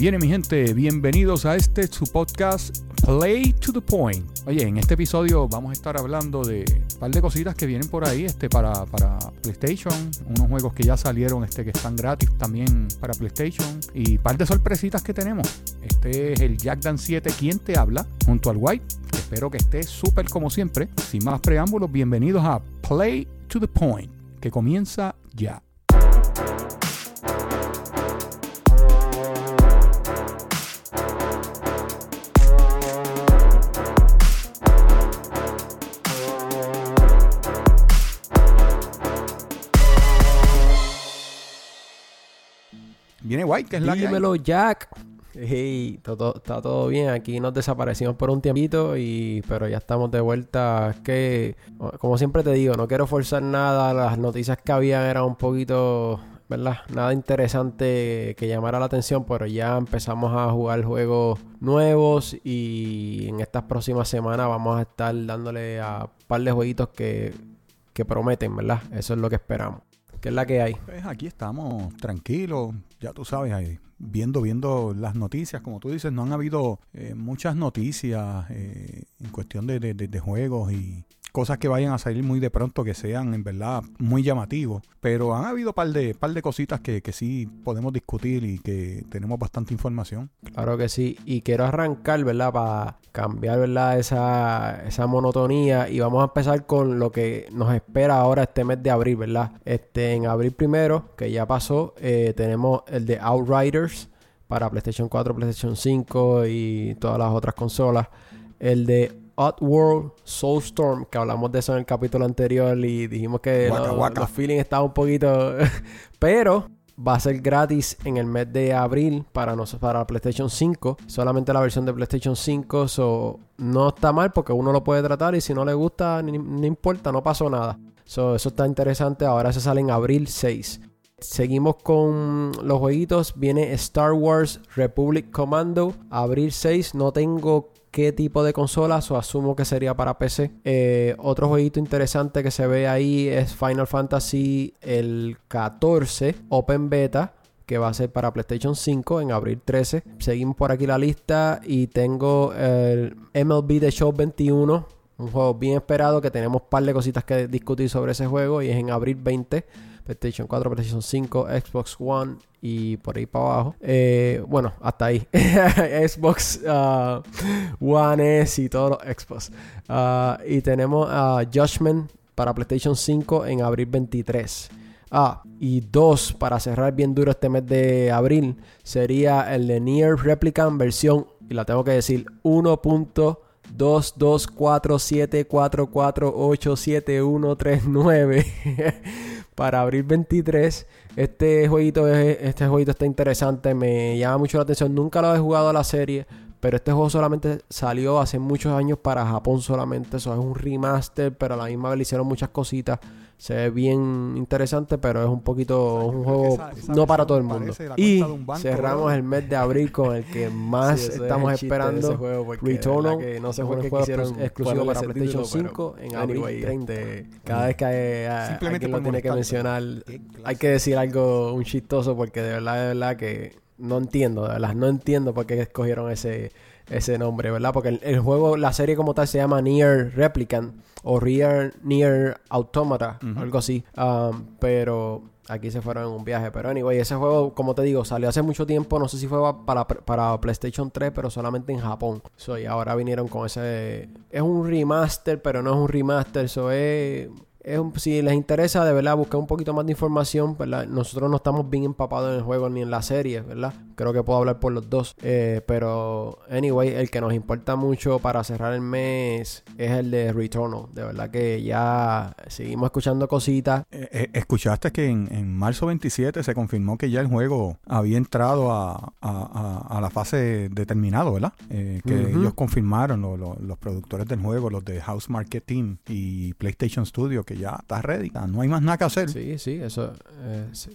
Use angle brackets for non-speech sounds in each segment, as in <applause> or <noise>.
Viene mi gente, bienvenidos a este su podcast Play to the Point. Oye, en este episodio vamos a estar hablando de un par de cositas que vienen por ahí este, para, para PlayStation, unos juegos que ya salieron este, que están gratis también para PlayStation y un par de sorpresitas que tenemos. Este es el Jack Dan 7, quien te habla, junto al White. Espero que esté súper como siempre. Sin más preámbulos, bienvenidos a Play to the Point, que comienza ya. White, que es la. Dímelo, Jack. Hey, todo, está todo bien. Aquí nos desaparecimos por un tiempito, y, pero ya estamos de vuelta. Es que, como siempre te digo, no quiero forzar nada. Las noticias que había eran un poquito, ¿verdad? Nada interesante que llamara la atención, pero ya empezamos a jugar juegos nuevos y en estas próximas semanas vamos a estar dándole a un par de jueguitos que, que prometen, ¿verdad? Eso es lo que esperamos. ¿Qué es la que hay? Pues aquí estamos tranquilos, ya tú sabes, ahí, viendo, viendo las noticias. Como tú dices, no han habido eh, muchas noticias eh, en cuestión de, de, de, juegos y cosas que vayan a salir muy de pronto que sean en verdad muy llamativos. Pero han habido par de, par de cositas que, que sí podemos discutir y que tenemos bastante información. Claro que sí. Y quiero arrancar, ¿verdad? Para cambiar, ¿verdad? Esa, esa monotonía. Y vamos a empezar con lo que nos espera ahora este mes de abril, ¿verdad? Este, en abril primero, que ya pasó, eh, tenemos el de Outriders para PlayStation 4, PlayStation 5 y todas las otras consolas. El de Oddworld Soulstorm, que hablamos de eso en el capítulo anterior y dijimos que Waka, lo- waka. los feelings estaban un poquito... <laughs> Pero va a ser gratis en el mes de abril para, nos, para PlayStation 5. Solamente la versión de PlayStation 5. So, no está mal porque uno lo puede tratar y si no le gusta, no importa, no pasó nada. So, eso está interesante. Ahora se sale en abril 6. Seguimos con los jueguitos. Viene Star Wars Republic Commando. Abril 6. No tengo qué tipo de consola. O asumo que sería para PC. Eh, otro jueguito interesante que se ve ahí es Final Fantasy el 14 Open Beta. Que va a ser para PlayStation 5 en abril 13. Seguimos por aquí la lista. Y tengo el MLB The Show 21. Un juego bien esperado que tenemos un par de cositas que discutir sobre ese juego. Y es en abril 20. PlayStation 4, PlayStation 5, Xbox One y por ahí para abajo. Eh, bueno, hasta ahí. <laughs> Xbox uh, One S y todos los Xbox. Uh, y tenemos Judgment para PlayStation 5 en abril 23. Ah, y dos para cerrar bien duro este mes de abril sería el de Nier Replicant versión, y la tengo que decir, 1.22474487139 <laughs> para abril 23. Este jueguito, es- este jueguito está interesante, me llama mucho la atención. Nunca lo he jugado a la serie, pero este juego solamente salió hace muchos años para Japón solamente. Eso es un remaster, pero a la misma vez le hicieron muchas cositas. Se ve bien interesante, pero es un poquito O sea, un juego esa- esa no para todo el mundo. Y banco, cerramos el mes de abril con el que <laughs> más Sí, ese es estamos esperando. ese juego, Returnal, que no sé por qué exclusivo para ese PlayStation título, 5 pero en abril anyway, 30. este, Cada vez que eh, Simplemente alguien lo por tiene que mencionar, hay que decir algo, un chistoso, porque de verdad, de verdad que no entiendo, de verdad, no entiendo por qué escogieron ese, ese nombre, ¿verdad? Porque el, el juego, la serie como tal se llama Nier Replicant o Rear Nier Automata, algo así. Um, pero aquí se fueron en un viaje. Pero anyway, ese juego, como te digo, salió hace mucho tiempo. No sé si fue para, para PlayStation 3, pero solamente en Japón. So, y ahora vinieron con ese. Es un remaster, pero no es un remaster. Eso es. es un- si les interesa de verdad buscar un poquito más de información, ¿verdad? Nosotros no estamos bien empapados en el juego ni en la serie, ¿verdad? Creo que puedo hablar por los dos. Eh, pero, anyway, el que nos importa mucho para cerrar el mes es el de Returnal. De verdad que ya seguimos escuchando cositas. Eh, eh, escuchaste que en, en marzo 27 se confirmó que ya el juego había entrado a, a- a- a la fase determinado, ¿verdad? Eh, que ellos confirmaron, lo- lo- los productores del juego, los de House Marketing y PlayStation Studio, que ya está ready. No hay más nada que hacer. Sí, sí, eso,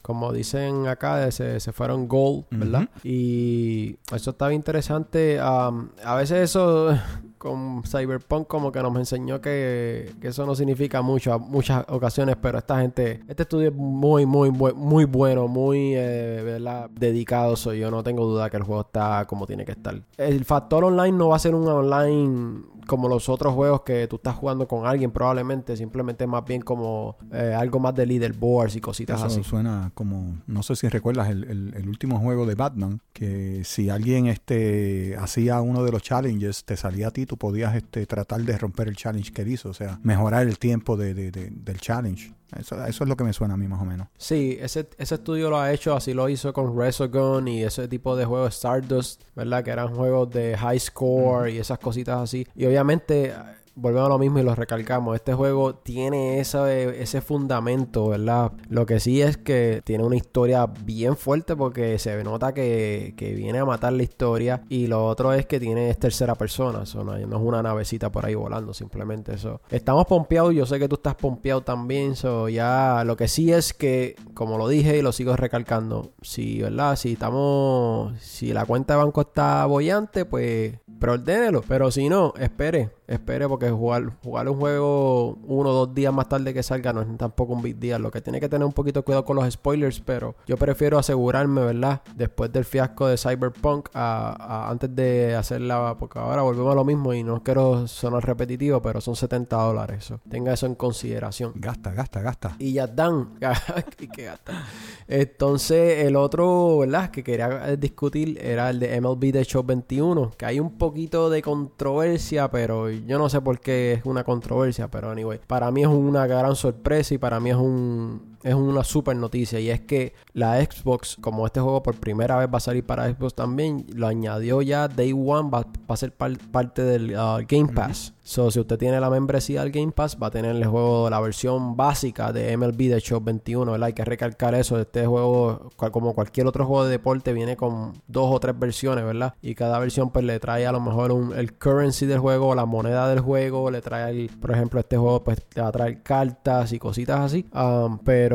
como dicen acá, se, se fueron gold, ¿verdad? Y eso está bien interesante. Am, a veces eso, <laughs> con Cyberpunk como que nos enseñó que, que eso no significa mucho a muchas ocasiones, pero esta gente, este estudio es muy, muy, muy bueno, muy eh, ¿verdad? dedicado. Soy yo no tengo duda que el juego está como tiene que estar. El factor online no va a ser un online como los otros juegos que tú estás jugando con alguien, probablemente simplemente más bien como eh, algo más de leaderboards y cositas Eso así. suena como, no sé si recuerdas el, el, último juego de Batman, que si alguien este hacía uno de los challenges, te salía a ti, tú podías este tratar de romper el challenge que hizo, o sea, mejorar el tiempo de, de, del challenge. Eso, eso, es lo que me suena a mí más o menos. Sí, ese, ese estudio lo ha hecho, así lo hizo con Resogun y ese tipo de juegos Stardust, ¿verdad? Que eran juegos de high score y esas cositas así. Y obviamente volvemos a lo mismo y lo recalcamos. Este juego tiene ese, ese fundamento, ¿verdad? Lo que sí es que tiene una historia bien fuerte porque se nota que, que viene a matar la historia. Y lo otro es que tiene tercera persona. Eso no, es una navecita por ahí volando, simplemente eso. Estamos pompeados, yo sé que tú estás pompeado también. So ya lo que sí es que, como lo dije y lo sigo recalcando, si, ¿verdad? Si estamos. Si la cuenta de banco está bollante, pues preordénelo. Pero si no, espere espere porque jugar, jugar un juego uno o dos días más tarde que salga no es tampoco un big deal. Lo que tiene que tener un poquito de cuidado con los spoilers, pero yo prefiero asegurarme, ¿verdad? Después del fiasco de Cyberpunk, a, antes de hacerla, porque ahora volvemos a lo mismo y no quiero sonar repetitivo, pero son 70 dólares. Tenga eso en consideración. Gasta, gasta, gasta. Y ya dan. <laughs> que gasta. Entonces, el otro, ¿verdad? Que quería discutir era el de MLB The Show 21, que hay un poquito de controversia, pero yo no sé por qué es una controversia, pero anyway, para mí es una gran sorpresa y para mí es un es una super noticia y es que la Xbox, como este juego por primera vez va a salir para Xbox también, lo añadió ya Day One, va, a ser parte del uh, Game Pass. So, si usted tiene la membresía del Game Pass, va a tener el juego, la versión básica de MLB The Show 21, ¿verdad? Hay que recalcar eso. Este juego, como cualquier otro juego de deporte, viene con dos o tres versiones, ¿verdad? Y cada versión, pues, le trae a lo mejor un, el currency del juego, la moneda del juego, le trae, por ejemplo, este juego, pues, te va a traer cartas y cositas así. Um, pero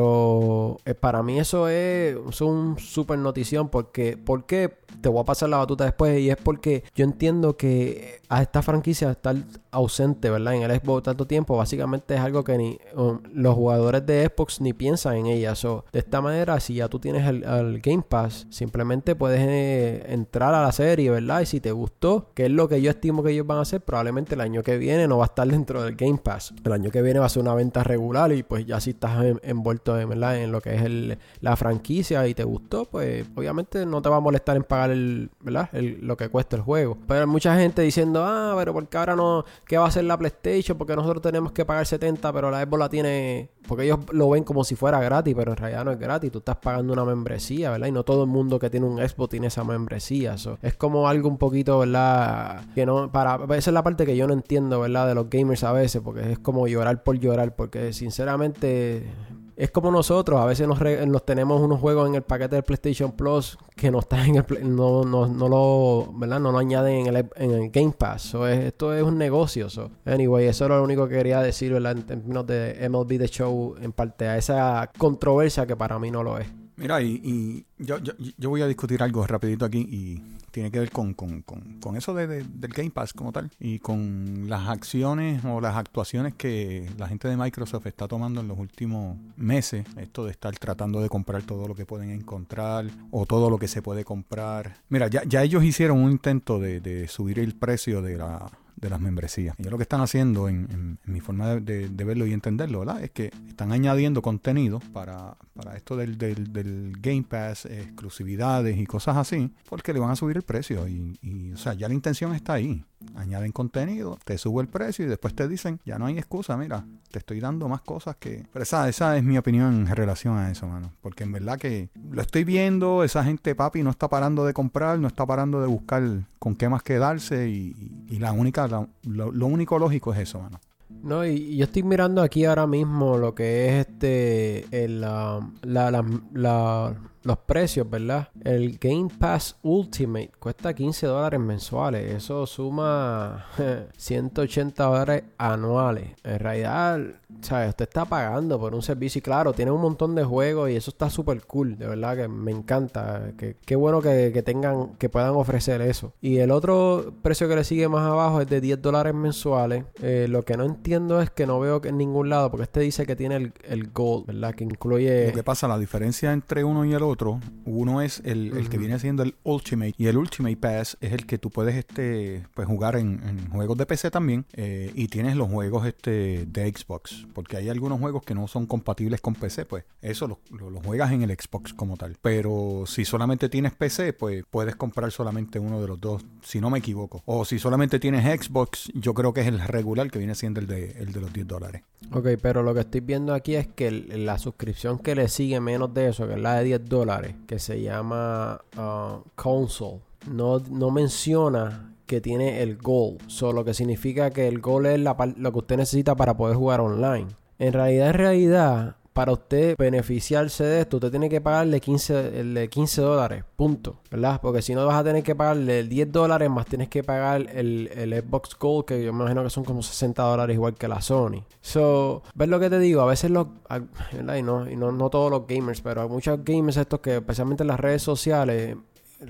eh, para mí eso es, es un super notición porque, ¿por qué? Te voy a pasar la batuta después y es porque yo entiendo que a esta franquicia estar ausente, ¿verdad? En el Xbox tanto tiempo, básicamente es algo que ni los jugadores de Xbox ni piensan en ella. So, de esta manera, si ya tú tienes el, Game Pass, simplemente puedes eh, entrar a la serie, ¿verdad? Y si te gustó, que es lo que yo estimo que ellos van a hacer, probablemente el año que viene no va a estar dentro del Game Pass. El año que viene va a ser una venta regular y pues ya si estás envuelto ¿verdad? en lo que es el, la franquicia y te gustó, pues obviamente no te va a molestar en pagar el, ¿verdad? lo que cuesta el juego. Pero hay mucha gente diciendo, ah, pero porque ahora no, ¿qué va a hacer la PlayStation? Porque nosotros tenemos que pagar 70, pero la Xbox la tiene, porque ellos lo ven como si fuera gratis, pero en realidad no es gratis, tú estás pagando una membresía, ¿verdad? Y no todo el mundo que tiene un Xbox tiene esa membresía. es como algo un poquito, ¿verdad? Que no, para, esa es la parte que yo no entiendo, ¿verdad? De los gamers a veces, porque es como llorar por llorar, porque sinceramente es como nosotros, a veces nos, tenemos unos juegos en el paquete del PlayStation Plus que no están en el no, no, no lo, ¿verdad? No lo añaden en el, en el Game Pass. esto es un negocio. Anyway, eso era lo único que quería decir, En términos de MLB The Show, en parte a esa controversia que para mí no lo es. Mira, y, yo, yo, yo, voy a discutir algo rapidito aquí y tiene que ver con, con, con, eso de, del Game Pass como tal y con las acciones o las actuaciones que la gente de Microsoft está tomando en los últimos meses. Esto de estar tratando de comprar todo lo que pueden encontrar o todo lo que se puede comprar. Mira, ya, ya ellos hicieron un intento de, de subir el precio de la de las membresías. Y lo que están haciendo, en, mi forma de, verlo y entenderlo, ¿verdad? Es que están añadiendo contenido para, para esto del, del, Game Pass, exclusividades y cosas así, porque le van a subir el precio. Y, y, o sea, ya la intención está ahí añaden contenido, te subo el precio y después te dicen, ya no hay excusa, mira, te estoy dando más cosas que... Pero esa, esa es mi opinión en relación a eso, mano. Porque en verdad que lo estoy viendo, esa gente, papi, no está parando de comprar, no está parando de buscar con qué más quedarse y, la única, lo, único lógico es eso, mano. No, y, yo estoy mirando aquí ahora mismo lo que es este, la, la los precios, ¿verdad? El Game Pass Ultimate cuesta 15 dólares mensuales. Eso suma <laughs> 180 dólares anuales. En realidad, ¿sabes? Usted está pagando por un servicio y claro, tiene un montón de juegos y eso está súper cool. De verdad que me encanta. Que, qué bueno que, tengan, que puedan ofrecer eso. Y el otro precio que le sigue más abajo es de 10 dólares mensuales. Eh, lo que no entiendo es que no veo que en ningún lado, porque este dice que tiene el, el Gold, ¿verdad? Que incluye... Lo que pasa, la diferencia entre uno y el otro, uno es el, que viene siendo el Ultimate y el Ultimate Pass es el que tú puedes este, pues, jugar en, juegos de PC también eh, y tienes los juegos este, de Xbox, porque hay algunos juegos que no son compatibles con PC, pues eso los lo, juegas en el Xbox como tal. Pero si solamente tienes PC, pues puedes comprar solamente uno de los dos, si no me equivoco. O si solamente tienes Xbox, yo creo que es el regular que viene siendo el de, el de los 10 dólares. Ok, pero lo que estoy viendo aquí es que la suscripción que le sigue menos de eso, que es la de 10 dólares, que se llama uh, Console, no, no menciona que tiene el Gold. Solo que significa que el Gold es la, lo que usted necesita para poder jugar online. En realidad, en realidad, para usted beneficiarse de esto, usted tiene que pagarle 15, de 15 dólares, punto, ¿verdad? Porque si no vas a tener que pagarle 10 dólares más tienes que pagar el, el, Xbox Gold, que yo imagino que son como 60 dólares igual que la Sony. So, ¿ves lo que te digo? A veces los, ¿verdad? Y no, y no, no todos los gamers, pero hay muchos gamers estos que especialmente en las redes sociales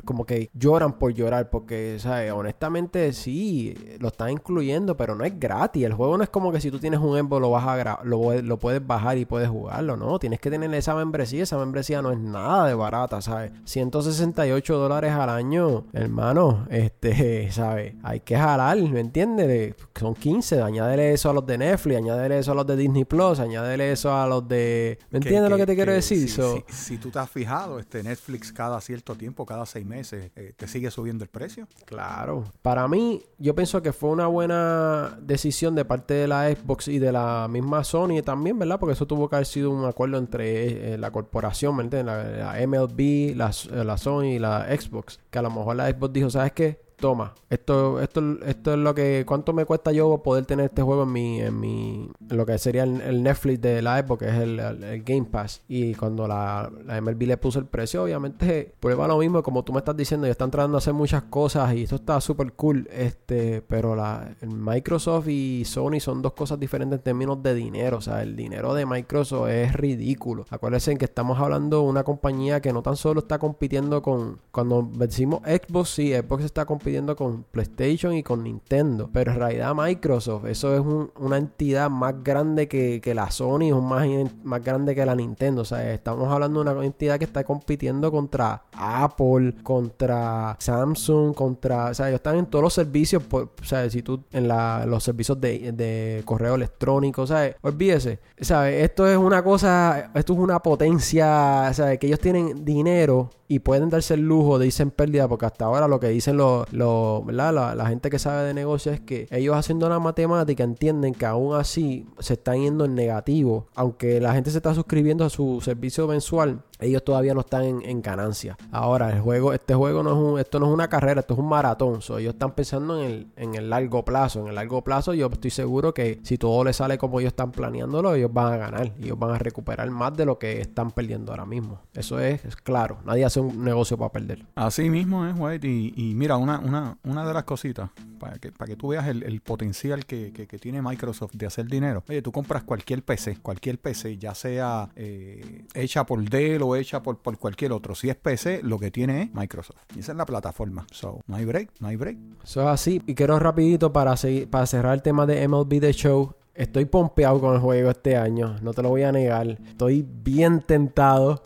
como que lloran por llorar, porque, ¿sabes? Honestamente sí, lo están incluyendo, pero no es gratis. El juego no es como que si tú tienes un Embo lo vas a lo, lo puedes bajar y puedes jugarlo, ¿no? Tienes que tener esa membresía, esa membresía no es nada de barata, ¿sabes? 168 dólares al año, hermano, este, <laughs> ¿sabes? Hay que jalar, ¿me entiendes? Son 15, añádele eso a los de Netflix, añádele eso a los de Disney Plus, añádele eso a los de... ¿Me entiendes lo que te quiero decir? Si, si, tú te has fijado, este Netflix cada cierto tiempo, cada seis meses, eh, ¿te sigue subiendo el precio? Claro. Para mí, yo pienso que fue una buena decisión de parte de la Xbox y de la misma Sony también, ¿verdad? Porque eso tuvo que haber sido un acuerdo entre eh, la corporación, ¿me entiendes? La, MLB, la, la Sony y la Xbox. Que a lo mejor la Xbox dijo, ¿sabes qué? Toma, esto, esto, esto es lo que, ¿cuánto me cuesta yo poder tener este juego en mi, en mi, lo que sería el, Netflix de la época, que es el, Game Pass? Y cuando la, la, MLB le puso el precio, obviamente prueba lo mismo, como tú me estás diciendo, ya están tratando de hacer muchas cosas y esto está súper cool, este, pero la, Microsoft y Sony son dos cosas diferentes en términos de dinero, o sea, el dinero de Microsoft es ridículo. Acuérdense que estamos hablando de una compañía que no tan solo está compitiendo con, cuando decimos Xbox, sí, Xbox está compitiendo con PlayStation y con Nintendo. Pero en realidad Microsoft, eso es una entidad más grande que, la Sony, es más, grande que la Nintendo. O sea, estamos hablando de una entidad que está compitiendo contra Apple, contra Samsung, contra... O sea, ellos están en todos los servicios, o sea, si tú en los servicios de, correo electrónico, ¿sabes? Olvídese, ¿sabes? Esto es una cosa, esto es una potencia, ¿sabes? Que ellos tienen dinero y pueden darse el lujo de irse en pérdida porque hasta ahora lo que dicen los, ¿verdad? La, gente que sabe de negocios es que ellos haciendo la matemática entienden que aún así se están yendo en negativo aunque la gente se está suscribiendo a su servicio mensual ellos todavía no están en, ganancia. Ahora, el juego, este juego no es un, esto no es una carrera, esto es un maratón. ellos están pensando en el, en el largo plazo. En el largo plazo, yo estoy seguro que si todo les sale como ellos están planeándolo, ellos van a ganar. Ellos van a recuperar más de lo que están perdiendo ahora mismo. Eso es, claro. Nadie hace un negocio para perder. Así mismo es, White. Y, mira, una, una, una de las cositas, para que, para que tú veas el, potencial que, tiene Microsoft de hacer dinero. Oye, tú compras cualquier PC, cualquier PC, ya sea eh, hecha por Dell o hecha por, por cualquier otro. Si es PC, lo que tiene es Microsoft. Y esa es la plataforma. So, no hay break, no hay break. Eso es así. Y quiero rapidito para, seguir, para cerrar el tema de MLB The Show. Estoy pompeado con el juego este año, no te lo voy a negar. Estoy bien tentado.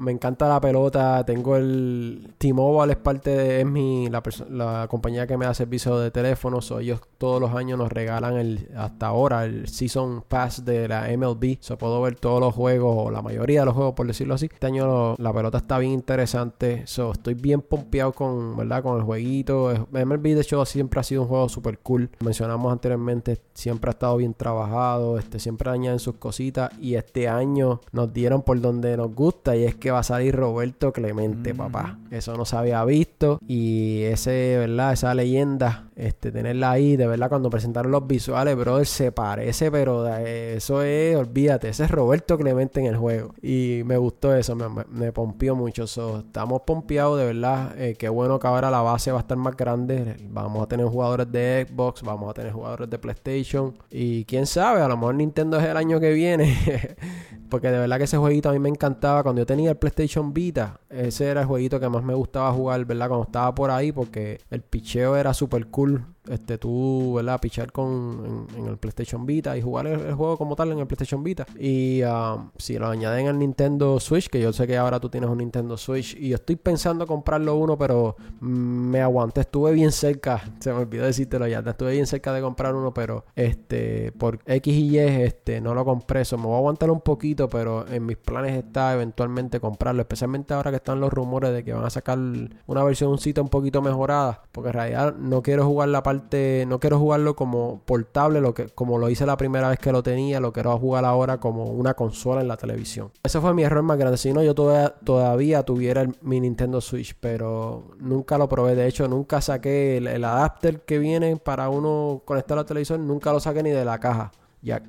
me encanta la pelota. Tengo el T-Mobile, es parte de es mi, la, compañía que me da servicio de teléfono. ellos todos los años nos regalan el hasta ahora el Season Pass de la MLB. So, puedo ver todos los juegos, o la mayoría de los juegos, por decirlo así. Este año la pelota está bien interesante. So, estoy bien pompeado con, ¿verdad? con el jueguito. MLB, de hecho, siempre ha sido un juego super cool. Mencionamos anteriormente, siempre ha estado bien trabajado trabajado, este, siempre añaden sus cositas y este año nos dieron por donde nos gusta y es que va a salir Roberto Clemente, Mm. papá. Eso no se había visto y ese, ¿verdad? Esa leyenda, este, tenerla ahí, de verdad, cuando presentaron los visuales, brother, se parece, pero eso es, olvídate, ese es Roberto Clemente en el juego y me gustó eso, me, me, me pompió mucho. So, estamos pompeados, de verdad, eh, qué bueno que ahora la base va a estar más grande, vamos a tener jugadores de Xbox, vamos a tener jugadores de PlayStation y quién sabe, a lo mejor Nintendo es el año que viene. <laughs> Porque de verdad que ese jueguito a mí me encantaba. Cuando yo tenía el PlayStation Vita, ese era el jueguito que más me gustaba jugar, ¿verdad? Cuando estaba por ahí, porque el picheo era súper cool. Este, tú, ¿verdad? Pichar con, en, el PlayStation Vita y jugar el, el, juego como tal en el PlayStation Vita. Y um, si lo añaden al Nintendo Switch, que yo sé que ahora tú tienes un Nintendo Switch y yo estoy pensando comprarlo uno, pero mm, me aguanté. Estuve bien cerca, <laughs> se me olvidó decírtelo ya. Estuve bien cerca de comprar uno, pero este, por X y Y, este, no lo compré. Eso me voy a aguantar un poquito, pero en mis planes está eventualmente comprarlo. Especialmente ahora que están los rumores de que van a sacar una versión un poquito mejorada. Porque en realidad no quiero jugar la parte no quiero jugarlo como portable, lo que, como lo hice la primera vez que lo tenía, lo quiero jugar ahora como una consola en la televisión. Ese fue mi error más grande. Si no, yo todavía, todavía tuviera mi Nintendo Switch, pero nunca lo probé. De hecho, nunca saqué el, el adapter que viene para uno conectar a la televisión, nunca lo saqué ni de la caja.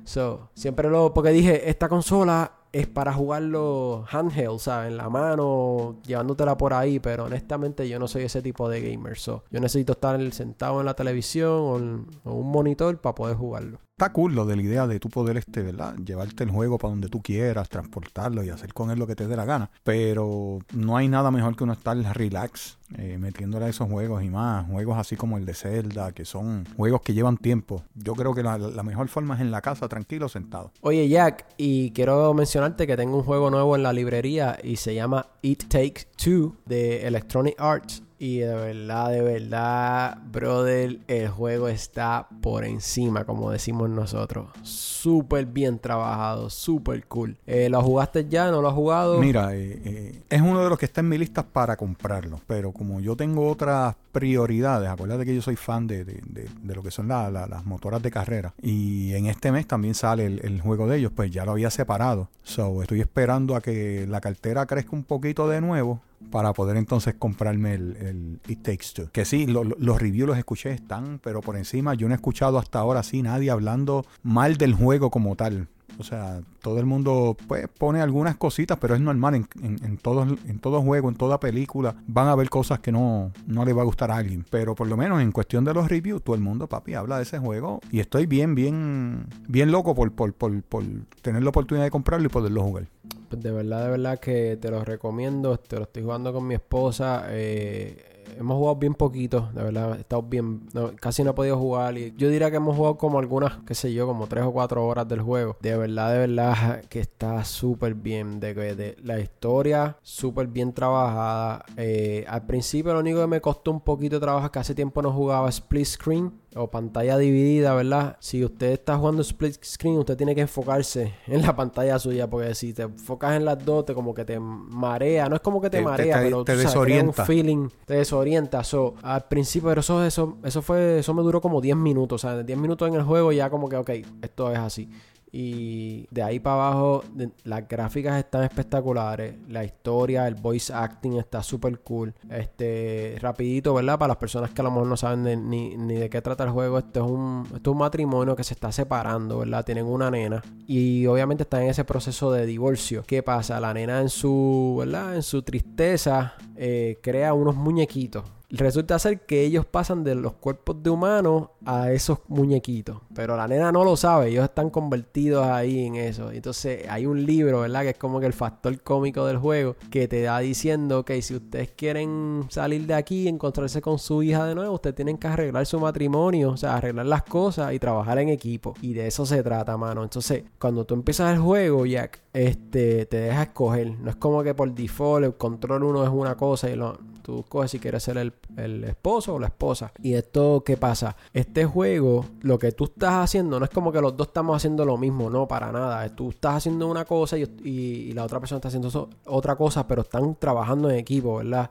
So, siempre lo, porque dije, esta consola es para jugarlo handheld, ¿sabes? En la mano, llevándotela por ahí, pero honestamente yo no soy ese tipo de gamer. So, yo necesito estar sentado en la televisión o en, un monitor para poder jugarlo. Está cool lo de la idea de tú poder, este, ¿verdad? Llevarte el juego para donde tú quieras, transportarlo y hacer con él lo que te dé la gana. Pero no hay nada mejor que uno estar relax, eh, metiéndole a esos juegos y más. Juegos así como el de Zelda, que son juegos que llevan tiempo. Yo creo que la, la mejor forma es en la casa, tranquilo, sentado. Oye, Jack, y quiero mencionarte que tengo un juego nuevo en la librería y se llama It Takes Two de Electronic Arts. Y de verdad, de verdad, brother, el juego está por encima, como decimos nosotros. Súper bien trabajado, súper cool. Eh, ¿Lo jugaste ya? ¿No lo has jugado? Mira, eh, eh, es uno de los que está en mi lista para comprarlo. Pero como yo tengo otras prioridades, acuérdate que yo soy fan de, de, de, lo que son la, la, las motoras de carrera. Y en este mes también sale el, el, juego de ellos, pues ya lo había separado. So, estoy esperando a que la cartera crezca un poquito de nuevo para poder entonces comprarme el, el It Takes Two. Que sí, lo, lo, los reviews los escuché, están, pero por encima yo no he escuchado hasta ahora sí nadie hablando mal del juego como tal. O sea, todo el mundo pues, pone algunas cositas, pero es normal en, en, en, todo, en juego, en toda película. Van a haber cosas que no, no le va a gustar a alguien. Pero por lo menos en cuestión de los reviews, todo el mundo, papi, habla de ese juego. Y estoy bien, bien, bien loco por, por, por, por tener la oportunidad de comprarlo y poderlo jugar. Pues de verdad, de verdad que te lo recomiendo. Te lo estoy jugando con mi esposa. Eh, hemos jugado bien poquito, de verdad, he bien, no, casi no he podido jugar y yo diría que hemos jugado como algunas, qué sé yo, como tres o cuatro horas del juego. De verdad, de verdad que está súper bien, de, de, la historia súper bien trabajada. Eh, al principio lo único que me costó un poquito de trabajo es que hace tiempo no jugaba split screen o pantalla dividida, ¿verdad? Si usted está jugando split screen, usted tiene que enfocarse en la pantalla suya, porque si te enfocas en las dos, te como que te marea, no es como que te, te marea, te, pero te tú desorienta. Sabes, un feeling, te desorienta. So, al principio, pero eso, eso, eso fue, eso me duró como 10 minutos, o sea, 10 minutos en el juego ya como que, ok, esto es así. Y de ahí para abajo, las gráficas están espectaculares. La historia, el voice acting está súper cool. Este, rapidito, ¿verdad? Para las personas que a lo mejor no saben ni, ni, de qué trata el juego. Esto es, un, esto es un matrimonio que se está separando, ¿verdad? Tienen una nena. Y obviamente están en ese proceso de divorcio. ¿Qué pasa? La nena en su, ¿verdad? En su tristeza eh, crea unos muñequitos resulta ser que ellos pasan de los cuerpos de humanos a esos muñequitos. Pero la nena no lo sabe, ellos están convertidos ahí en eso. Entonces hay un libro, ¿verdad? Que es como que el factor cómico del juego, que te da diciendo que si ustedes quieren salir de aquí y encontrarse con su hija de nuevo, ustedes tienen que arreglar su matrimonio, o sea, arreglar las cosas y trabajar en equipo. Y de eso se trata, mano. Entonces, cuando tú empiezas el juego, Jack, este, te deja escoger. No es como que por default el control uno es una cosa y lo tú coges si quieres ser el, el esposo o la esposa. Y esto, ¿qué pasa? Este juego, lo que tú estás haciendo, no es como que los dos estamos haciendo lo mismo, no, para nada. Tú estás haciendo una cosa y, y, la otra persona está haciendo otra cosa, pero están trabajando en equipo, ¿verdad?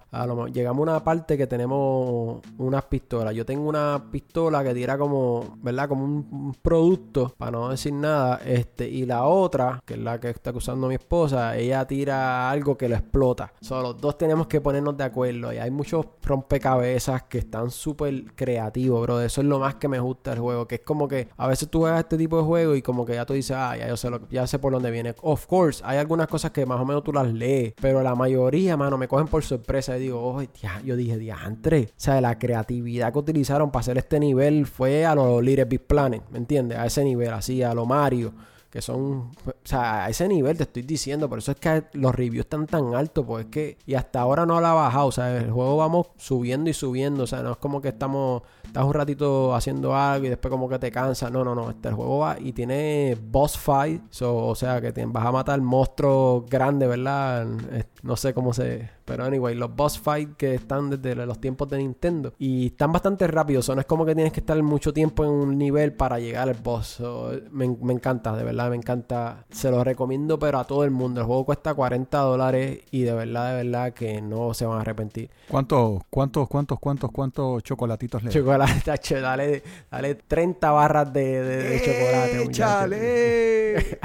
Llegamos a una parte que tenemos unas pistolas. Yo tengo una pistola que tira como, ¿verdad? Como un, producto, para no decir nada. Este, y la otra, que es la que está usando mi esposa, ella tira algo que lo explota. Solo los dos tenemos que ponernos de acuerdo. Y hay muchos rompecabezas que están súper creativos, bro. Eso es lo más que me gusta del juego. Que es como que a veces tú juegas este tipo de juego y como que ya tú dices, ah, ya yo sé, lo, ya sé por dónde viene. Of course, hay algunas cosas que más o menos tú las lees. Pero la mayoría, mano, me cogen por sorpresa. Y digo, oh, yo dije, diantre. O sea, la creatividad que utilizaron para hacer este nivel fue a los Little Big Planet, ¿me entiendes? A ese nivel, así, a lo Mario que son, o sea, a ese nivel te estoy diciendo, por eso es que los reviews están tan altos, pues es que, y hasta ahora no la ha bajado, o sea, el juego vamos subiendo y subiendo, o sea, no es como que estamos, estás un ratito haciendo algo y después como que te cansa, no, no, no, este el juego va y tiene boss fight, o sea, que vas a matar monstruos grandes, ¿verdad? No sé cómo se, pero anyway, los boss fight que están desde los tiempos de Nintendo y están bastante rápidos, o no es como que tienes que estar mucho tiempo en un nivel para llegar al boss, me, me encanta, de verdad me encanta. Se lo recomiendo, pero a todo el mundo. El juego cuesta 40 dólares y de verdad, de verdad que no se van a arrepentir. ¿Cuántos, cuántos, cuántos, cuántos, cuántos chocolatitos le Chocolate, <laughs> dale, dale 30 barras de, de, chocolate. ¡Chale!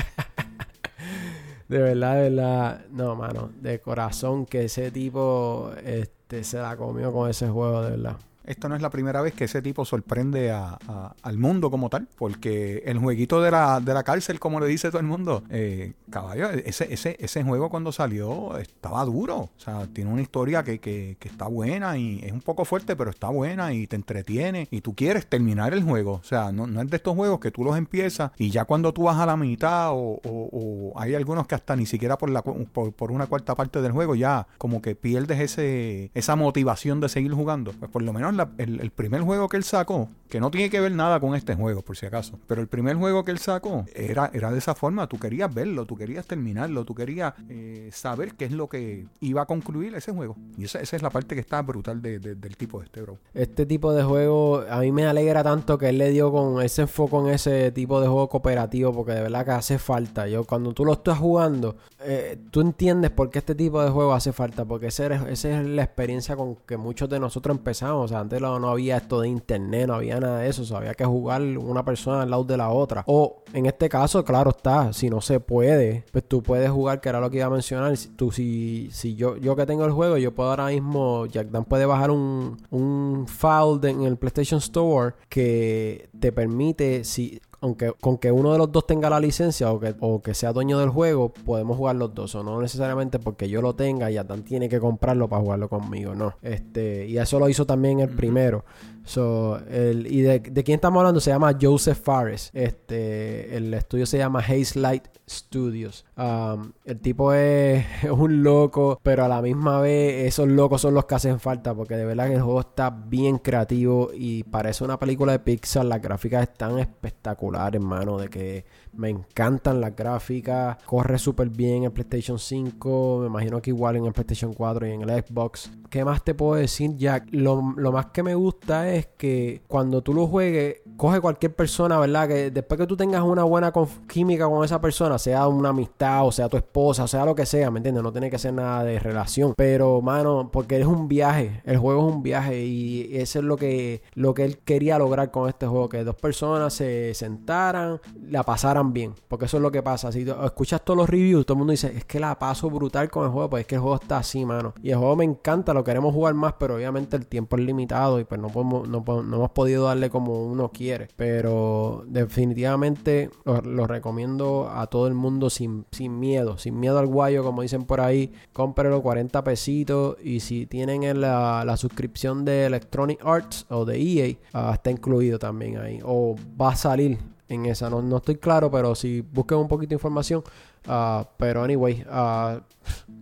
De verdad, de verdad. No, mano, de corazón que ese tipo este, se la comió con ese juego, de verdad. Esto no es la primera vez que ese tipo sorprende al mundo como tal, porque el jueguito de la, cárcel, como le dice todo el mundo, eh, caballo, ese, ese, ese juego cuando salió estaba duro, o sea, tiene una historia que, está buena y es un poco fuerte, pero está buena y te entretiene y tú quieres terminar el juego, o sea, no, es de estos juegos que tú los empiezas y ya cuando tú vas a la mitad o, o, hay algunos que hasta ni siquiera por, la, por, por, una cuarta parte del juego ya como que pierdes ese, esa motivación de seguir jugando, pues por lo menos el, primer juego que él sacó, que no tiene que ver nada con este juego, por si acaso, pero el primer juego que él sacó era, era de esa forma. Tú querías verlo, tú querías terminarlo, tú querías eh, saber qué es lo que iba a concluir ese juego. Y esa, esa es la parte que está brutal del tipo de este, bro. Este tipo de juego, a mí me alegra tanto que él le dio con ese enfoque en ese tipo de juego cooperativo, porque de verdad que hace falta. Yo, cuando tú lo estás jugando, eh, tú entiendes por qué este tipo de juego hace falta, porque esa es, la experiencia con que muchos de nosotros empezamos. O sea, antes no había esto de internet, no había nada de eso. O había que jugar una persona al lado de la otra. O en este caso, claro está, si no se puede, pues tú puedes jugar, que era lo que iba a mencionar. Tú, si, si yo, yo que tengo el juego, yo puedo ahora mismo, Jack Dan puede bajar un, un file en el PlayStation Store que te permite, si aunque con que uno de los dos tenga la licencia o que, o que sea dueño del juego, podemos jugar los dos. O no necesariamente porque yo lo tenga y Adán tiene que comprarlo para jugarlo conmigo, no. Este, y eso lo hizo también el primero. So, el, y de, de, quién estamos hablando se llama Joseph Fares. Este, el estudio se llama Haze Light Studios. Um, el tipo es, <laughs> un loco, pero a la misma vez esos locos son los que hacen falta porque de verdad el juego está bien creativo y parece una película de Pixar. Las gráficas están espectaculares, hermano, de que me encantan las gráficas. Corre súper bien en PlayStation 5. Me imagino que igual en el PlayStation 4 y en el Xbox. ¿Qué más te puedo decir, Jack? Lo, lo más que me gusta es que cuando tú lo juegues, coge cualquier persona, ¿verdad? Que después que tú tengas una buena química con esa persona, sea una amistad, o sea tu esposa, o sea lo que sea, ¿me entiendes? No tiene que ser nada de relación. Pero, mano, porque es un viaje. El juego es un viaje. Y eso es lo que, lo que él quería lograr con este juego. Que dos personas se sentaran, la pasaran bien. Porque eso es lo que pasa. Si escuchas todos los reviews, todo el mundo dice, es que la paso brutal con el juego, pues es que el juego está así, mano. Y el juego me encanta, lo queremos jugar más, pero obviamente el tiempo es limitado y pues no, podemos, no, hemos podido darle como uno quiere. Pero definitivamente lo, recomiendo a todo el mundo sin, sin miedo, sin miedo al guayo, como dicen por ahí. Cómprelo 40 pesitos y si tienen la, la suscripción de Electronic Arts o de EA, ah, está incluido también ahí. O va a salir en esa. No, no estoy claro, pero si busquen un poquito de información. Uh, pero anyway,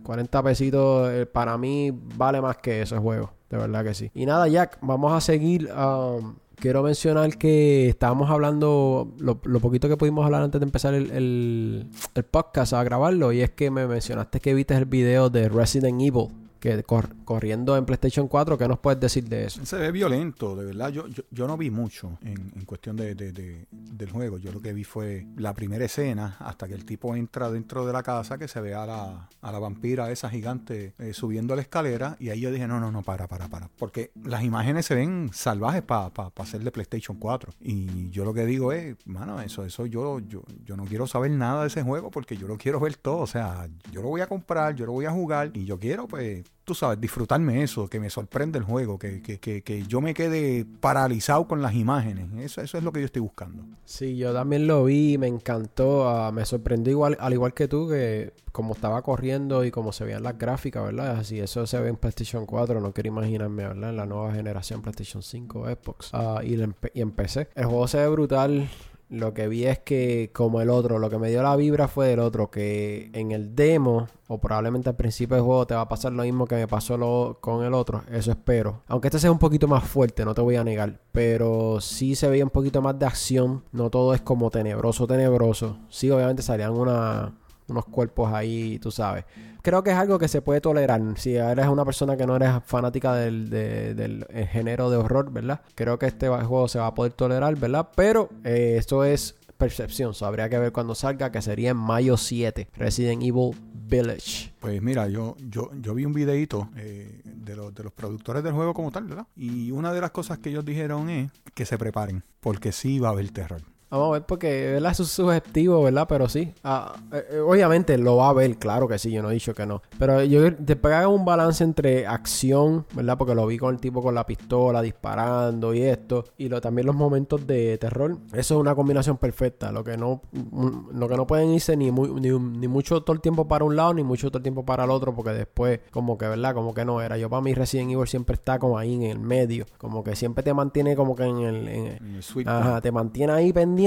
40 uh, pesitos eh, para mí vale más que ese juego. De verdad que sí. Y nada, Jack, vamos a seguir. Um, quiero mencionar que estábamos hablando, lo, poquito que pudimos hablar antes de empezar el, el, el, podcast a grabarlo, y es que me mencionaste que viste el video de Resident Evil que corriendo en PlayStation 4, ¿qué nos puedes decir de eso? Se ve violento, de verdad. Yo, yo, no vi mucho en, cuestión de, del juego. Yo lo que vi fue la primera escena hasta que el tipo entra dentro de la casa, que se ve a la, a la vampira esa gigante eh, subiendo la escalera. Y ahí yo dije, no, no, no, para, para, para. Porque las imágenes se ven salvajes para pa, hacer de PlayStation 4. Y yo lo que digo es, mano, eso, eso yo, yo, yo no quiero saber nada de ese juego porque yo lo quiero ver todo. O sea, yo lo voy a comprar, yo lo voy a jugar y yo quiero, pues, tú sabes, disfrutarme eso, que me sorprende el juego, que, que, que, que yo me quede paralizado con las imágenes. Eso, eso es lo que yo estoy buscando. Sí, yo también lo vi, me encantó, ah, me sorprendió igual, al igual que tú, que como estaba corriendo y como se veían las gráficas, ¿verdad? Así eso se ve en PlayStation 4, no quiero imaginarme, ¿verdad? En la nueva generación PlayStation 5, Xbox uh, y, y empecé. El juego se ve brutal. Lo que vi es que, como el otro, lo que me dio la vibra fue del otro, que en el demo, o probablemente al principio del juego, te va a pasar lo mismo que me pasó con el otro. Eso espero. Aunque este sea un poquito más fuerte, no te voy a negar. Pero sí se veía un poquito más de acción. No todo es como tenebroso, tenebroso. Sí, obviamente salían una, unos cuerpos ahí, tú sabes. Creo que es algo que se puede tolerar. Si eres una persona que no eres fanática del, del eh, género de horror, ¿verdad? Creo que este juego se va a poder tolerar, ¿verdad? Pero eh, esto es percepción. So, habría que ver cuando salga, que sería en mayo 7. Resident Evil Village. Pues mira, yo, yo, yo vi un videito eh, de, los, de los productores del juego como tal, ¿verdad? Y una de las cosas que ellos dijeron es que se preparen, porque sí va a haber terror. Vamos a ver, porque ¿verdad? es subjetivo, ¿verdad? Pero sí. Ah, eh, eh, obviamente lo va a ver, claro que sí, yo no he dicho que no. Pero yo te pega un balance entre acción, ¿verdad? Porque lo vi con el tipo con la pistola disparando y esto. Y lo, también los momentos de terror. Eso es una combinación perfecta. Lo que no, mm, lo que no pueden irse ni, ni, mucho todo el tiempo para un lado, ni mucho todo el tiempo para el otro. Porque después, como que, ¿verdad? Como que no era. Yo para mí Resident Evil siempre está como ahí en el medio. Como que siempre te mantiene como que en el... En el ajá, te mantiene ahí pendiente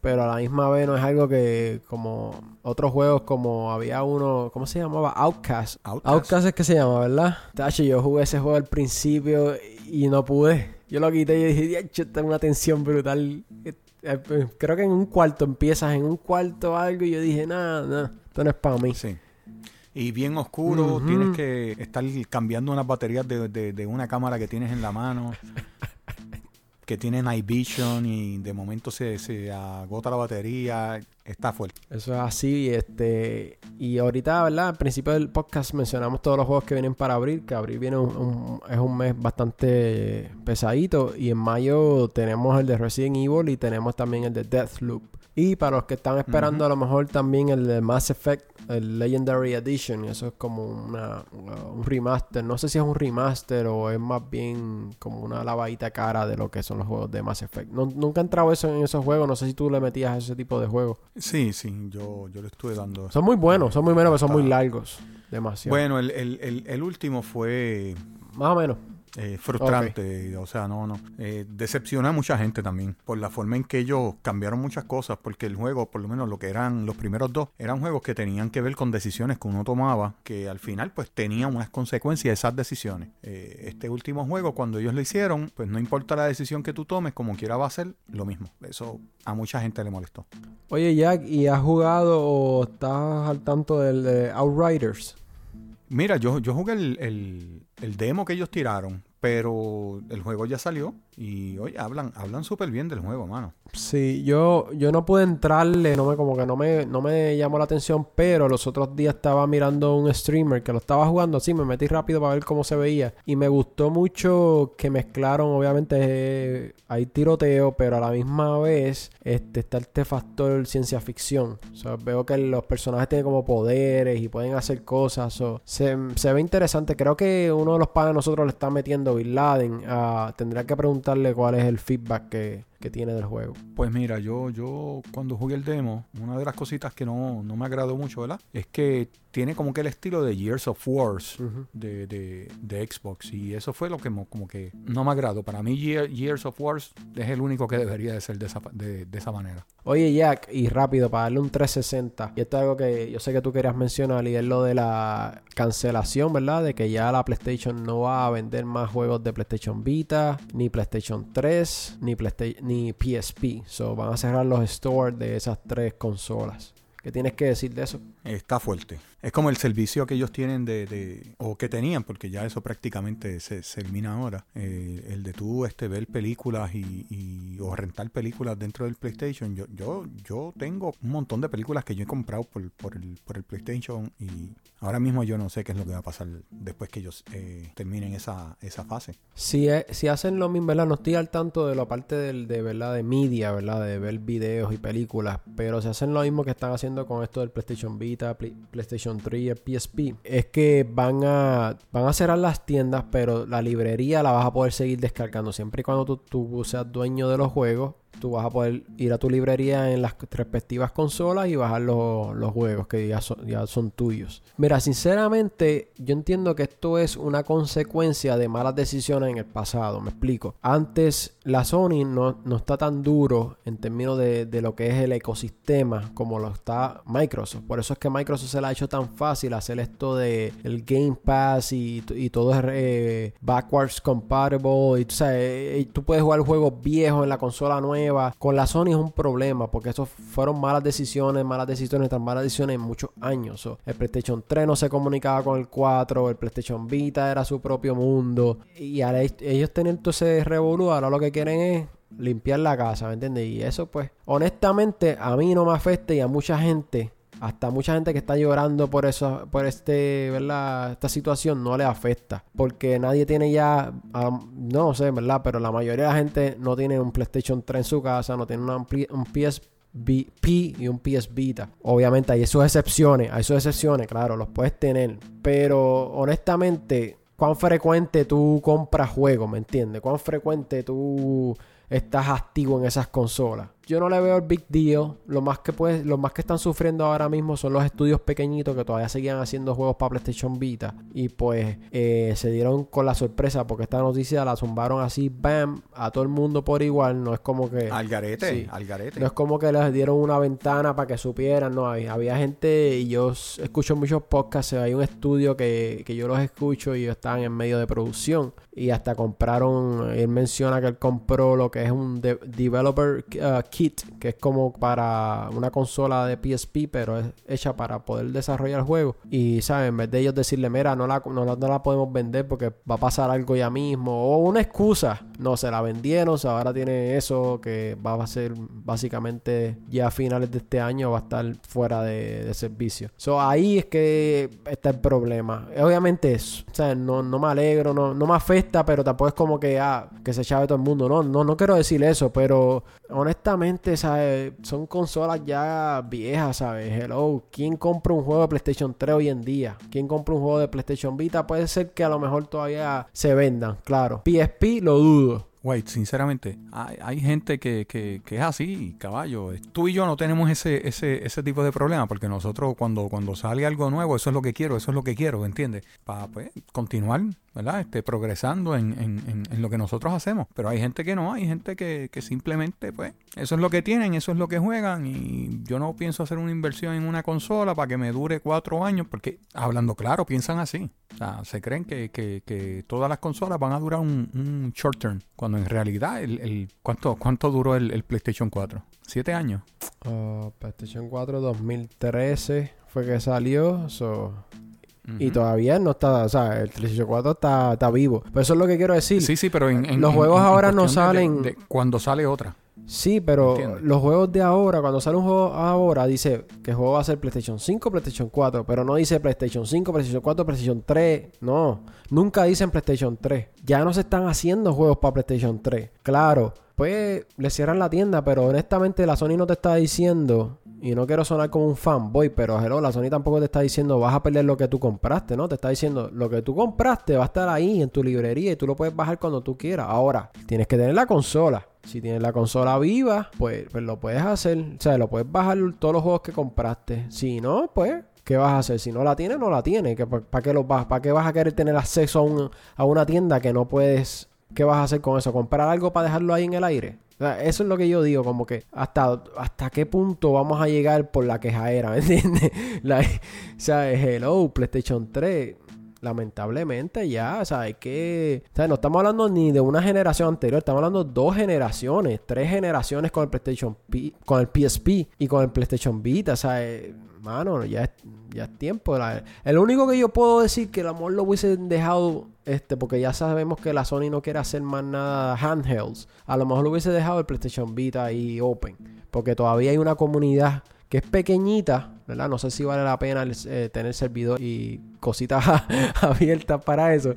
pero a la misma vez no es algo que como otros juegos como había uno, ¿cómo se llamaba? Outcast. Outcast, es que se llama, ¿verdad? Tacho, yo jugué ese juego al principio y no pude. Yo lo quité y dije, tengo una tensión brutal. Eh, eh, creo que en un cuarto empiezas en un cuarto algo y yo dije, nada, nada, esto no es para mí. Sí y bien oscuro. Tienes que estar cambiando unas baterías de, de, una cámara que tienes en la mano que tiene night vision y de momento se, se agota la batería, está fuerte. Eso es así, este y ahorita, ¿verdad? Al principio del podcast mencionamos todos los juegos que vienen para abril, que abril viene un, es un mes bastante pesadito y en mayo tenemos el de Resident Evil y tenemos también el de Deathloop. Y para los que están esperando a lo mejor también el de Mass Effect, el Legendary Edition, eso es como una, un remaster. No sé si es un remaster o es más bien como una lavadita cara de lo que son los juegos de Mass Effect. nunca he entrado eso en esos juegos, no sé si tú le metías a ese tipo de juegos. Sí, sí, yo, yo le estuve dando. Son muy buenos, son muy buenos, pero son muy largos. Demasiado. Bueno, el, el, el último fue... Más o menos. Eh, frustrante, o sea, no, no. Eh, decepciona a mucha gente también por la forma en que ellos cambiaron muchas cosas, porque el juego, por lo menos lo que eran los primeros dos, eran juegos que tenían que ver con decisiones que uno tomaba, que al final pues tenían unas consecuencias de esas decisiones. Eh, este último juego, cuando ellos lo hicieron, pues no importa la decisión que tú tomes, como quiera va a ser lo mismo. Eso a mucha gente le molestó. Oye Jack, ¿y has jugado o estás al tanto del de Outriders? Mira, yo, yo jugué el, el demo que ellos tiraron, pero el juego ya salió y oye, hablan, hablan súper bien del juego, mano. Sí, yo, yo no pude entrarle, no me, como que no me, no me llamó la atención, pero los otros días estaba mirando un streamer que lo estaba jugando así, me metí rápido para ver cómo se veía. Y me gustó mucho que mezclaron, obviamente, hay tiroteo, pero a la misma vez este, está este factor ciencia ficción. O sea, veo que los personajes tienen como poderes y pueden hacer cosas. se, se, ve interesante. Creo que uno de los padres de nosotros le está metiendo Bin Laden. Uh, tendría que preguntarle cuál es el feedback que, que tiene del juego. Pues mira, yo, yo cuando jugué el demo, una de las cositas que no, no me agradó mucho, ¿verdad? Es que tiene como que el estilo de Years of Wars de, de, de, Xbox. Y eso fue lo que como que no me agradó. Para mí Years of Wars es el único que debería de ser de esa, de, de esa manera. Oye Jack, y rápido, para darle un 360. Y esto es algo que yo sé que tú querías mencionar y es lo de la cancelación, ¿verdad? De que ya la PlayStation no va a vender más juegos de PlayStation Vita, ni PlayStation 3, ni PlayStation ni PSP. So, van a cerrar los stores de esas tres consolas. ¿Qué tienes que decir de eso? Está fuerte. Es como el servicio que ellos tienen de, de o que tenían, porque ya eso prácticamente se, se elimina ahora. Eh, el de tú este, ver películas y, y, o rentar películas dentro del PlayStation. Yo, yo, yo tengo un montón de películas que yo he comprado por, por, el, por el PlayStation y ahora mismo yo no sé qué es lo que va a pasar después que ellos eh, terminen esa, esa fase. Si, eh, si hacen lo mismo, ¿verdad? No estoy al tanto de la parte del, de, ¿verdad? de media, ¿verdad? De ver videos y películas, pero si hacen lo mismo que están haciendo con esto del PlayStation PlayStation 3 y PSP, es que van a, van a cerrar las tiendas, pero la librería la vas a poder seguir descargando siempre y cuando tú seas dueño de los juegos tú vas a poder ir a tu librería en las respectivas consolas y bajar los, los juegos que ya son, ya son, tuyos. Mira, sinceramente, yo entiendo que esto es una consecuencia de malas decisiones en el pasado. Me explico. Antes, la Sony no, no está tan duro en términos de, de, lo que es el ecosistema como lo está Microsoft. Por eso es que Microsoft se le ha hecho tan fácil hacer esto de el Game Pass y, y todo es eh, backwards compatible. Y, tú, sabes, eh, tú puedes jugar juegos viejos en la consola nueva con la Sony es un problema porque eso fueron malas decisiones, malas decisiones, tan malas decisiones en muchos años. el PlayStation 3 no se comunicaba con el 4, el PlayStation Vita era su propio mundo. Y al ellos tener todo ese revolú, ahora lo que quieren es limpiar la casa, ¿me entiendes? Y eso pues, honestamente, a mí no me afecta y a mucha gente hasta mucha gente que está llorando por eso, por este, ¿verdad? Esta situación no le afecta. Porque nadie tiene ya, no sé, ¿verdad? Pero la mayoría de la gente no tiene un PlayStation 3 en su casa, no tiene un PSP y un PS Vita. Obviamente hay sus excepciones, hay sus excepciones, claro, los puedes tener. Pero honestamente, ¿cuán frecuente tú compras juegos, me entiendes? ¿Cuán frecuente tú estás activo en esas consolas? Yo no le veo el big deal. Lo más que pues, lo más que están sufriendo ahora mismo son los estudios pequeñitos que todavía seguían haciendo juegos para PlayStation Vita. Y pues eh, se dieron con la sorpresa porque esta noticia la zumbaron así, bam, a todo el mundo por igual. No es como que. Al garete, al garete. No es como que les dieron una ventana para que supieran. No, había, había gente, y yo escucho muchos podcasts. Hay un estudio que, que yo los escucho y ellos están en medio de producción. Y hasta compraron, él menciona que él compró lo que es un developer uh, que es como para una consola de PSP, pero es hecha para poder desarrollar juegos. Y, ¿sabes? En vez de ellos decirle, mira, no la, no, la podemos vender porque va a pasar algo ya mismo, o una excusa, no, se la vendieron, ahora tiene eso que va a ser básicamente ya a finales de este año va a estar fuera de, servicio. So, ahí es que está el problema. Obviamente, o no, no me alegro, no, no me afecta, pero tampoco es como que, ah, que se chave todo el mundo. No, no, no quiero decir eso, pero honestamente son consolas ya viejas, ¿sabes? Hello, ¿quién compra un juego de PlayStation 3 hoy en día? ¿Quién compra un juego de PlayStation Vita? Puede ser que a lo mejor todavía se vendan, claro. PSP lo dudo. Wait, sinceramente, hay, gente que, que, es así, caballo. Tú y yo no tenemos ese, ese, ese tipo de problema porque nosotros cuando, cuando sale algo nuevo, eso es lo que quiero, eso es lo que quiero, ¿entiendes? Para pues, continuar ¿verdad? Este, progresando en, en, en, lo que nosotros hacemos. Pero hay gente que no, hay gente que, que, simplemente, pues, eso es lo que tienen, eso es lo que juegan. Y yo no pienso hacer una inversión en una consola para que me dure cuatro años, porque, hablando claro, piensan así. O sea, se creen que, que, que todas las consolas van a durar un, short term, en realidad, el, el ¿cuánto, ¿cuánto duró el, el PlayStation 4? ¿Siete años? Uh, PlayStation 4 2013 fue que salió, so y todavía no está, o sea, el 384 está, está vivo. Pero eso es lo que quiero decir. Sí, sí, pero en, los juegos ahora no salen. cuando sale otra. Sí, pero los juegos de ahora, cuando sale un juego ahora, dice que el juego va a ser PlayStation 5, PlayStation 4, pero no dice PlayStation 5, PlayStation 4, PlayStation 3. No, nunca dicen PlayStation 3. Ya no se están haciendo juegos para PlayStation 3. Claro, pues le cierran la tienda, pero honestamente la Sony no te está diciendo y no quiero sonar como un fanboy, pero hello, la Sony tampoco te está diciendo vas a perder lo que tú compraste, ¿no? Te está diciendo lo que tú compraste va a estar ahí en tu librería y tú lo puedes bajar cuando tú quieras. Ahora, tienes que tener la consola. Si tienes la consola viva, pues, pues lo puedes hacer. O sea, lo puedes bajar todos los juegos que compraste. Si no, pues ¿qué vas a hacer? Si no la tienes, no la tienes. ¿Para qué, vas, ¿Para qué vas a querer tener acceso a, un, a una tienda que no puedes... ¿Qué vas a hacer con eso? ¿Comprar algo para dejarlo ahí en el aire? eso es lo que yo digo, como que hasta, hasta qué punto vamos a llegar por la quejadera, <laughs> ¿me entiendes? o sea, hello, PlayStation 3 lamentablemente ya, o sea, hay que... O sea, no estamos hablando ni de una generación anterior, estamos hablando de dos generaciones, tres generaciones con el PlayStation P, con el PSP y con el PlayStation Vita, o sea, eh, mano, ya es, ya es tiempo. El único que yo puedo decir que el amor lo hubiesen dejado, este, porque ya sabemos que la Sony no quiere hacer más nada handhelds. A lo mejor lo hubiese dejado el PlayStation Vita y Open. Porque todavía hay una comunidad que es pequeñita, ¿verdad? No sé si vale la pena eh, tener servidor y cositas <laughs> abiertas para eso.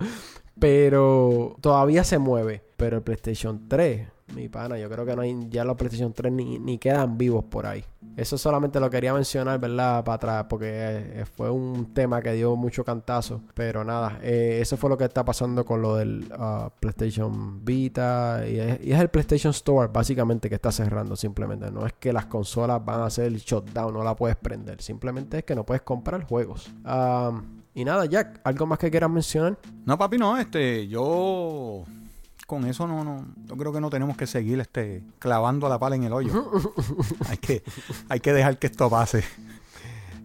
Pero todavía se mueve. Pero el PlayStation 3, mi pana, yo creo que no hay, ya los PlayStation 3 ni, ni quedan vivos por ahí. Eso solamente lo quería mencionar, ¿verdad? Para atrás, porque eh, fue un tema que dio mucho cantazo. Pero nada, eh, eso fue lo que está pasando con lo del uh, PlayStation Vita. Y es, el PlayStation Store, básicamente, que está cerrando simplemente. No es que las consolas van a hacer el shutdown, no la puedes prender. Simplemente es que no puedes comprar juegos. Um, y nada, Jack, ¿algo más que quieras mencionar? No, papi, no, este, yo con eso no, no, yo creo que no tenemos que seguir este clavando la pala en el hoyo. <laughs> hay que, hay que dejar que esto pase.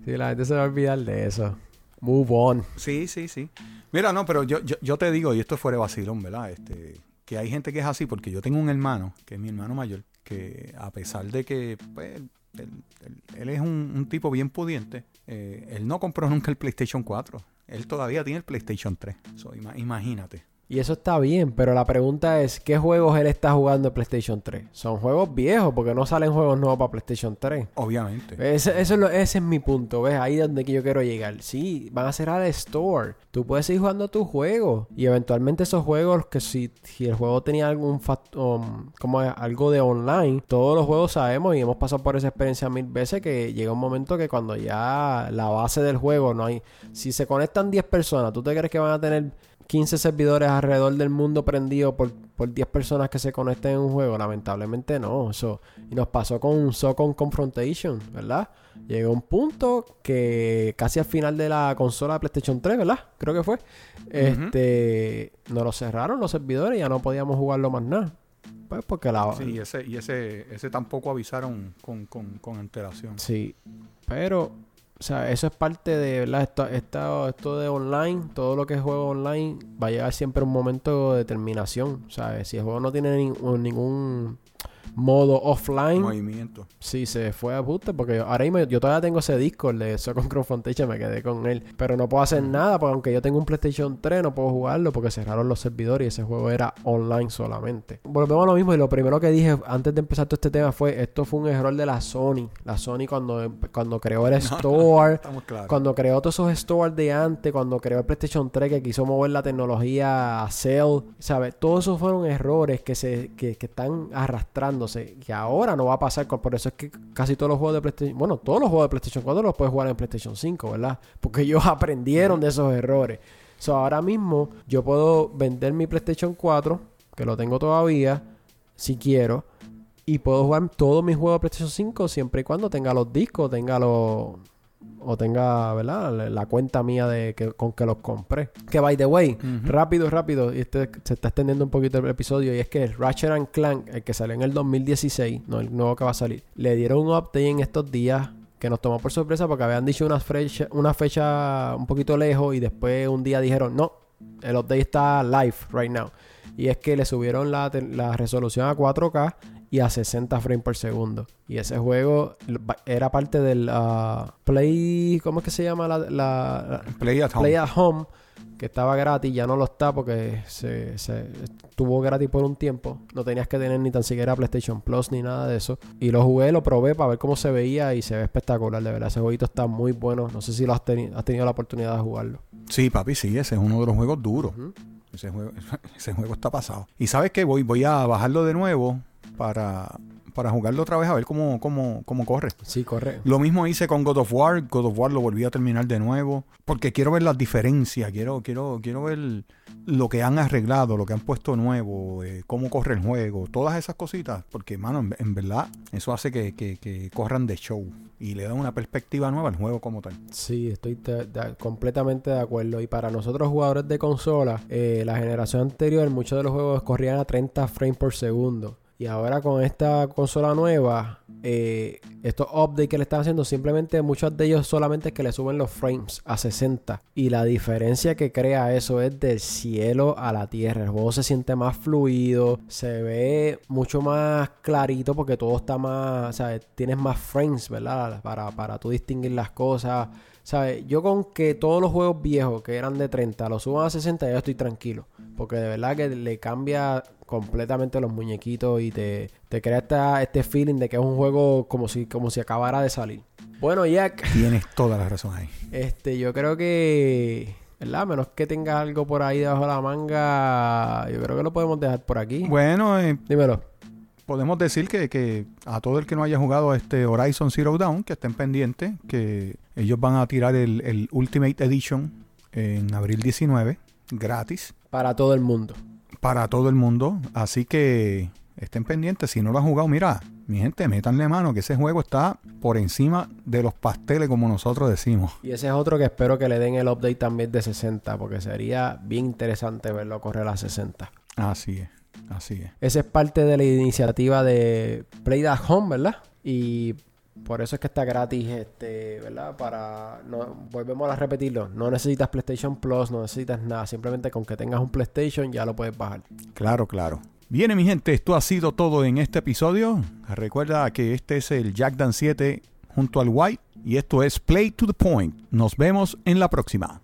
Sí, la gente se va a olvidar de eso. Move on. Sí, sí, sí. Mira, no, pero yo, yo, yo te digo, y esto es fuera de vacilón, ¿verdad? Este, que hay gente que es así, porque yo tengo un hermano, que es mi hermano mayor, que a pesar de que, pues, él, él- él es un, un tipo bien pudiente, eh, él no compró nunca el PlayStation 4. Él todavía tiene el PlayStation 3. So, ima- imagínate. Y eso está bien, pero la pregunta es, ¿qué juegos él está jugando en PlayStation 3? Son juegos viejos, porque no salen juegos nuevos para PlayStation 3. Obviamente. Ese, eso es lo- ese es mi punto, ¿ves? Ahí es donde yo quiero llegar. Sí, van a cerrar el store. Tú puedes seguir jugando tus juegos. Y eventualmente esos juegos, que si, si el juego tenía algún fact- um, como algo de online, todos los juegos sabemos y hemos pasado por esa experiencia mil veces que llega un momento que cuando ya la base del juego no hay... Si se conectan 10 personas, ¿tú te crees que van a tener 15 servidores alrededor del mundo prendidos por, por 10 personas que se conecten en un juego. Lamentablemente no. Eso, y nos pasó con Socon Confrontation, ¿verdad? Llegó un punto que casi al final de la consola de PlayStation 3, ¿verdad? Creo que fue. Este, nos lo cerraron los servidores y ya no podíamos jugarlo más nada. Pues porque la... Sí, y ese, y ese, ese tampoco avisaron con, con, con antelación. Sí, pero, o sea, eso es parte de, ¿verdad? Esto, esto, esto de online, todo lo que es juego online, va a llegar siempre un momento de terminación, ¿sabes? Si el juego no tiene nin- ningún modo offline, Movimiento. sí, se fue a puta, porque ahora mismo yo todavía tengo ese disco, el de Soccer Confrontation, me quedé con él, pero no puedo hacer nada, porque aunque yo tengo un PlayStation 3, no puedo jugarlo porque cerraron los servidores y ese juego era online solamente. Volvemos a lo mismo y lo primero que dije antes de empezar todo este tema fue, esto fue un error de la Sony, la Sony cuando, cuando creó el <laughs> store, claros. cuando creó todos esos stores de antes, cuando creó el PlayStation 3 que quiso mover la tecnología a Cell, ¿sabes? Todos esos fueron errores que se que, que están que ahora no va a pasar, por eso es que casi todos los juegos de PlayStation, bueno, todos los juegos de PlayStation 4 los puedes jugar en PlayStation 5, ¿verdad? Porque ellos <laughs> aprendieron de esos errores. So, ahora mismo yo puedo vender mi PlayStation 4, que lo tengo todavía, si quiero, y puedo jugar todos mis juegos de PlayStation 5 siempre y cuando tenga los discos, tenga los o tenga, ¿verdad? La, cuenta mía de que, con que los compré. Que by the way, Ujú. rápido, rápido, y este se está extendiendo un poquito el episodio, y es que Ratchet and Clank, el que salió en el 2016, no el nuevo que va a salir, le dieron un update en estos días que nos tomó por sorpresa porque habían dicho una fecha, una fecha un poquito lejos y después un día dijeron, no, el update está live right now. Y es que le subieron la, la resolución a 4K y a 60 frames por segundo. Y ese juego era parte del ah, Play. ¿Cómo es que se llama? La, la- la- Play at home. Play at Home. Que estaba gratis, ya no lo está porque se, se estuvo gratis por un tiempo. No tenías que tener ni tan siquiera PlayStation Plus ni nada de eso. Y lo jugué, lo probé para ver cómo se veía y se ve espectacular, de verdad. Ese jueguito está muy bueno. No sé si lo has, teni- has tenido la oportunidad de jugarlo. Sí, papi, sí, ese es uno de los juegos duros. Ese juego, <laughs> ese juego está pasado. Y sabes qué, voy, voy a bajarlo de nuevo para, para jugarlo otra vez a ver cómo, cómo, cómo corre. Sí, corre. Lo mismo hice con God of War. God of War lo volví a terminar de nuevo. Porque quiero ver las diferencias. Quiero, quiero, quiero ver lo que han arreglado, lo que han puesto nuevo, eh, cómo corre el juego, todas esas cositas. Porque, mano, en, en verdad, eso hace que, que- que corran de show. Y le da una perspectiva nueva al juego como tal. Sí, estoy de- de- completamente de acuerdo. Y para nosotros jugadores de consola, eh, la generación anterior, muchos de los juegos corrían a 30 frames por segundo. Y ahora con esta consola nueva, eh, estos updates que le están haciendo, simplemente muchos de ellos solamente es que le suben los frames a 60. Y la diferencia que crea eso es del cielo a la tierra. El juego se siente más fluido, se ve mucho más clarito porque todo está más, o sea, tienes más frames, ¿verdad? Para, para tú distinguir las cosas. ¿Sabes? Yo con que todos los juegos viejos que eran de 30 los suban a 60, ya estoy tranquilo. Porque de verdad que le cambia completamente los muñequitos y te, te crea este feeling de que es un juego como si, como si acabara de salir. Bueno, Jack. Tienes toda la razón ahí. <laughs> Este, yo creo que. ¿Verdad? Menos que tenga algo por ahí debajo de la manga. Yo creo que lo podemos dejar por aquí. Bueno, eh, dímelo podemos decir que, a todo el que no haya jugado este Horizon Zero Dawn, que estén pendientes, que ellos van a tirar el, Ultimate Edition en abril 19, gratis. Para todo el mundo. Para todo el mundo. Así que estén pendientes. Si no lo han jugado, mira, mi gente, métanle mano que ese juego está por encima de los pasteles, como nosotros decimos. Y ese es otro que espero que le den el update también de 60, porque sería bien interesante verlo correr a 60. Así es. Así es. Esa es parte de la iniciativa de Play at Home, ¿verdad? Y por eso es que está gratis, este, ¿verdad? Para, no, volvemos a repetirlo, no necesitas PlayStation Plus, no necesitas nada, simplemente con que tengas un PlayStation ya lo puedes bajar. Claro, claro. Bien, mi gente, esto ha sido todo en este episodio. Recuerda que este es el Jack Dan 7 junto al White y esto es Play to the Point. Nos vemos en la próxima.